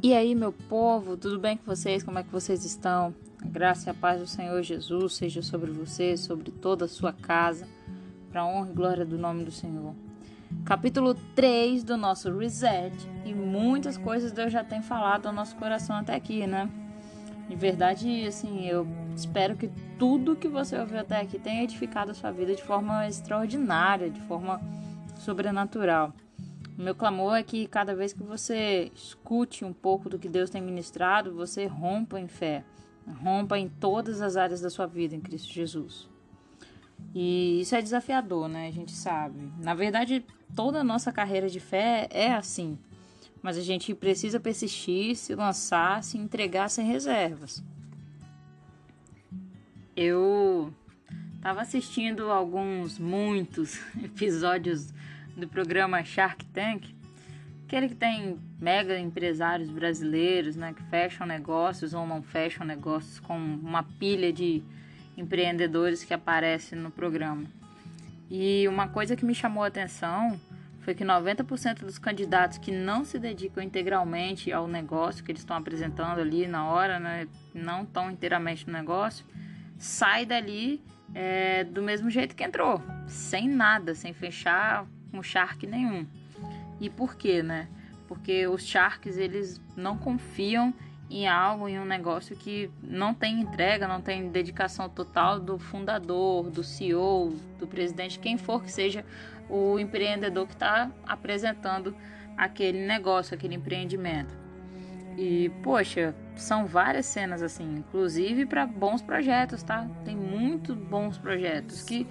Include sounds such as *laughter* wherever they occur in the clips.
E aí, meu povo, tudo bem com vocês? Como é que vocês estão? A graça e a paz do Senhor Jesus seja sobre vocês, sobre toda a sua casa, para honra e glória do nome do Senhor. Capítulo 3 do nosso Reset. E muitas coisas Deus já tem falado ao nosso coração até aqui, né? De verdade, assim, eu espero que tudo que você ouviu até aqui tenha edificado a sua vida de forma extraordinária, de forma sobrenatural. Meu clamor é que cada vez que você escute um pouco do que Deus tem ministrado, você rompa em fé, rompa em todas as áreas da sua vida em Cristo Jesus. E isso é desafiador, né? A gente sabe. Na verdade, toda a nossa carreira de fé é assim. Mas a gente precisa persistir, se lançar, se entregar sem reservas. Eu estava assistindo alguns, muitos *laughs* episódios do programa Shark Tank, aquele que tem mega empresários brasileiros, né, que fecham negócios ou não fecham negócios com uma pilha de empreendedores que aparece no programa. E uma coisa que me chamou a atenção foi que 90% dos candidatos que não se dedicam integralmente ao negócio que eles estão apresentando ali na hora, né, não estão inteiramente no negócio, sai dali é, do mesmo jeito que entrou, sem nada, sem fechar com Shark nenhum. E por quê, né? Porque os Sharks eles não confiam em algo, em um negócio que não tem entrega, não tem dedicação total do fundador, do CEO, do presidente, quem for que seja o empreendedor que está apresentando aquele negócio, aquele empreendimento. E poxa, são várias cenas assim, inclusive para bons projetos, tá? Tem muito bons projetos que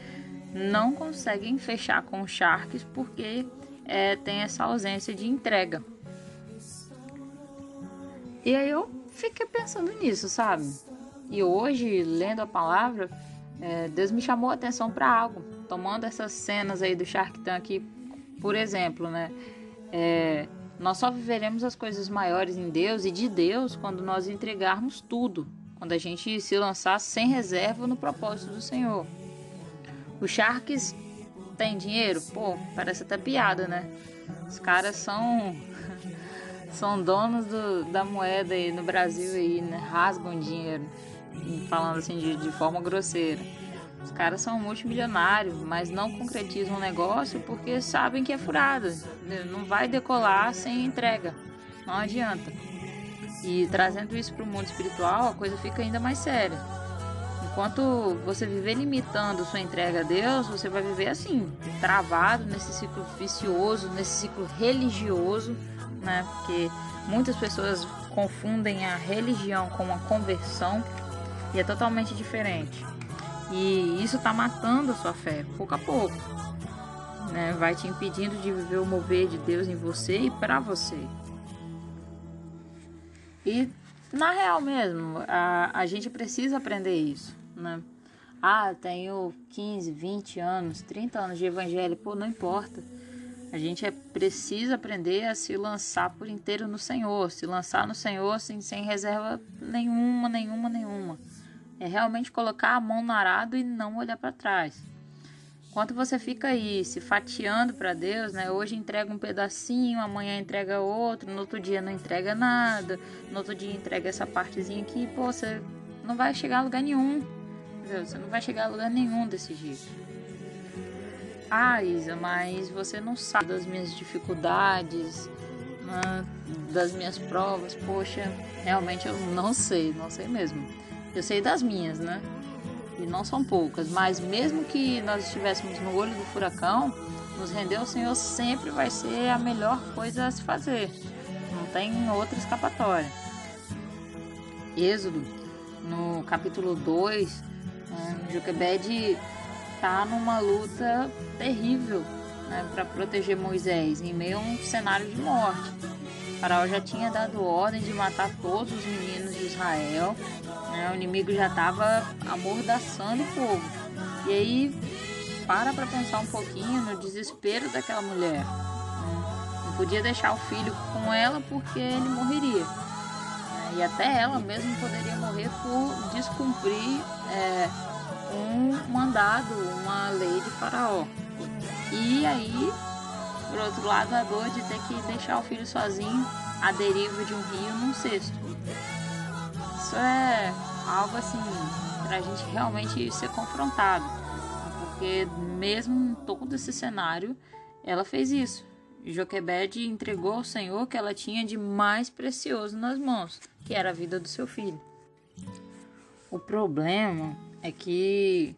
não conseguem fechar com os Sharks porque é, tem essa ausência de entrega. E aí eu fiquei pensando nisso, sabe? E hoje, lendo a palavra, é, Deus me chamou a atenção para algo. Tomando essas cenas aí do Shark Tank, por exemplo, né? É, nós só viveremos as coisas maiores em Deus e de Deus quando nós entregarmos tudo, quando a gente se lançar sem reserva no propósito do Senhor. Os Sharks têm dinheiro? Pô, parece até piada, né? Os caras são *laughs* são donos do, da moeda aí no Brasil aí, né? Rasgam dinheiro, falando assim de, de forma grosseira. Os caras são multimilionários, mas não concretizam o negócio porque sabem que é furado. Não vai decolar sem entrega. Não adianta. E trazendo isso para o mundo espiritual, a coisa fica ainda mais séria. Enquanto você viver limitando sua entrega a Deus, você vai viver assim, travado nesse ciclo vicioso, nesse ciclo religioso, né? Porque muitas pessoas confundem a religião com a conversão e é totalmente diferente. E isso está matando a sua fé, pouco a pouco. Né? Vai te impedindo de viver o mover de Deus em você e para você. E na real mesmo, a, a gente precisa aprender isso né? Ah, tenho 15, 20 anos, 30 anos de evangelho, pô, não importa. A gente é, precisa aprender a se lançar por inteiro no Senhor, se lançar no Senhor assim, sem reserva nenhuma, nenhuma, nenhuma. É realmente colocar a mão no arado e não olhar para trás. Enquanto você fica aí se fatiando para Deus, né? Hoje entrega um pedacinho, amanhã entrega outro, no outro dia não entrega nada, no outro dia entrega essa partezinha aqui, pô, você não vai chegar a lugar nenhum. Você não vai chegar a lugar nenhum desse jeito. Ah, Isa, mas você não sabe das minhas dificuldades, né, das minhas provas. Poxa, realmente eu não sei, não sei mesmo. Eu sei das minhas, né? E não são poucas, mas mesmo que nós estivéssemos no olho do furacão, nos render ao Senhor sempre vai ser a melhor coisa a se fazer. Não tem outra escapatória. Êxodo, no capítulo 2, Joquebed está numa luta terrível né, para proteger Moisés em meio a um cenário de morte. O faraó já tinha dado ordem de matar todos os meninos de Israel. Né, o inimigo já estava amordaçando o povo. E aí para para pensar um pouquinho no desespero daquela mulher. Né? Não podia deixar o filho com ela porque ele morreria. E até ela mesma poderia morrer por descumprir é, um mandado, uma lei de Faraó. E aí por outro lado, a dor de ter que deixar o filho sozinho à deriva de um rio num cesto. Isso é algo assim para a gente realmente ser confrontado, porque mesmo em todo esse cenário, ela fez isso. Joquebed entregou ao Senhor o que ela tinha de mais precioso nas mãos, que era a vida do seu filho. O problema é que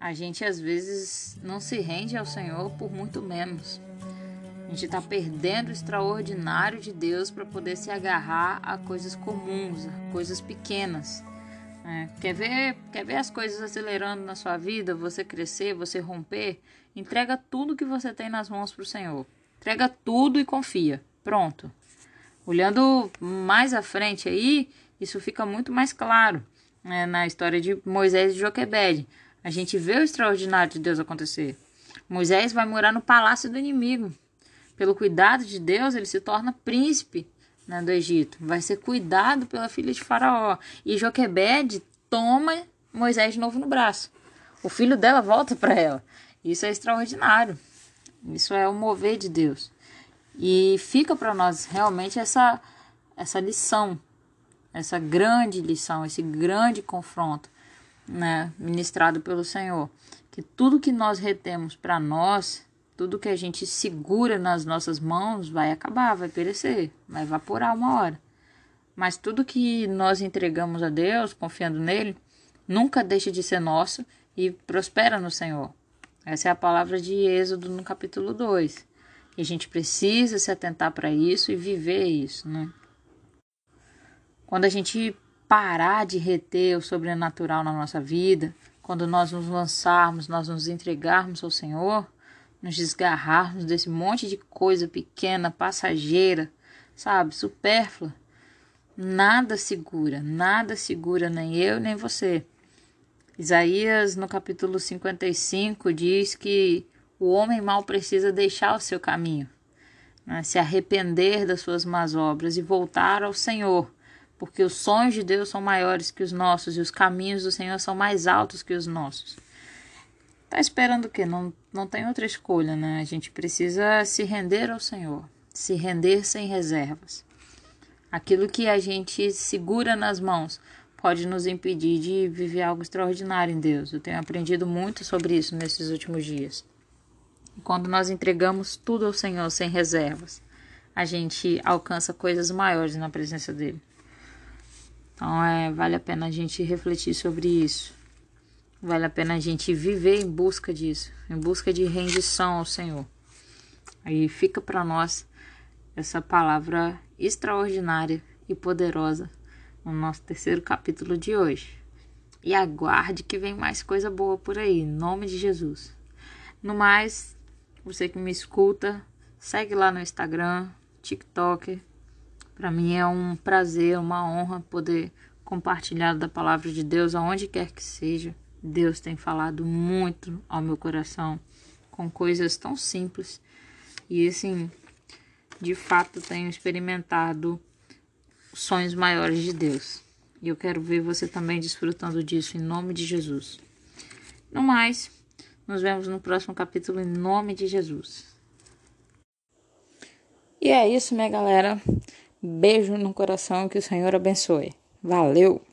a gente às vezes não se rende ao Senhor por muito menos. A gente está perdendo o extraordinário de Deus para poder se agarrar a coisas comuns, a coisas pequenas. É, quer, ver, quer ver as coisas acelerando na sua vida, você crescer, você romper? Entrega tudo que você tem nas mãos para o Senhor. Entrega tudo e confia. Pronto. Olhando mais à frente aí, isso fica muito mais claro né, na história de Moisés e Joquebede. A gente vê o extraordinário de Deus acontecer. Moisés vai morar no palácio do inimigo. Pelo cuidado de Deus, ele se torna príncipe né, do Egito. Vai ser cuidado pela filha de Faraó. E Joquebede toma Moisés de novo no braço. O filho dela volta para ela. Isso é extraordinário. Isso é o mover de Deus. E fica para nós realmente essa, essa lição, essa grande lição, esse grande confronto né, ministrado pelo Senhor. Que tudo que nós retemos para nós, tudo que a gente segura nas nossas mãos vai acabar, vai perecer, vai evaporar uma hora. Mas tudo que nós entregamos a Deus, confiando nele, nunca deixa de ser nosso e prospera no Senhor. Essa é a palavra de Êxodo no capítulo 2. E a gente precisa se atentar para isso e viver isso, né? Quando a gente parar de reter o sobrenatural na nossa vida, quando nós nos lançarmos, nós nos entregarmos ao Senhor, nos desgarrarmos desse monte de coisa pequena, passageira, sabe, supérflua, nada segura, nada segura nem eu nem você. Isaías, no capítulo 55, diz que o homem mal precisa deixar o seu caminho, né? se arrepender das suas más obras e voltar ao Senhor, porque os sonhos de Deus são maiores que os nossos e os caminhos do Senhor são mais altos que os nossos. Tá esperando o quê? Não, não tem outra escolha, né? A gente precisa se render ao Senhor, se render sem reservas. Aquilo que a gente segura nas mãos pode nos impedir de viver algo extraordinário em Deus. Eu tenho aprendido muito sobre isso nesses últimos dias. Quando nós entregamos tudo ao Senhor sem reservas, a gente alcança coisas maiores na presença dele. Então, é, vale a pena a gente refletir sobre isso. Vale a pena a gente viver em busca disso, em busca de rendição ao Senhor. Aí fica para nós essa palavra extraordinária e poderosa no nosso terceiro capítulo de hoje. E aguarde que vem mais coisa boa por aí, em nome de Jesus. No mais, você que me escuta, segue lá no Instagram, TikTok. Para mim é um prazer, uma honra poder compartilhar da palavra de Deus aonde quer que seja. Deus tem falado muito ao meu coração com coisas tão simples e assim, de fato tenho experimentado sonhos maiores de Deus. E eu quero ver você também desfrutando disso em nome de Jesus. No mais, nos vemos no próximo capítulo em nome de Jesus. E é isso, minha galera. Beijo no coração que o Senhor abençoe. Valeu!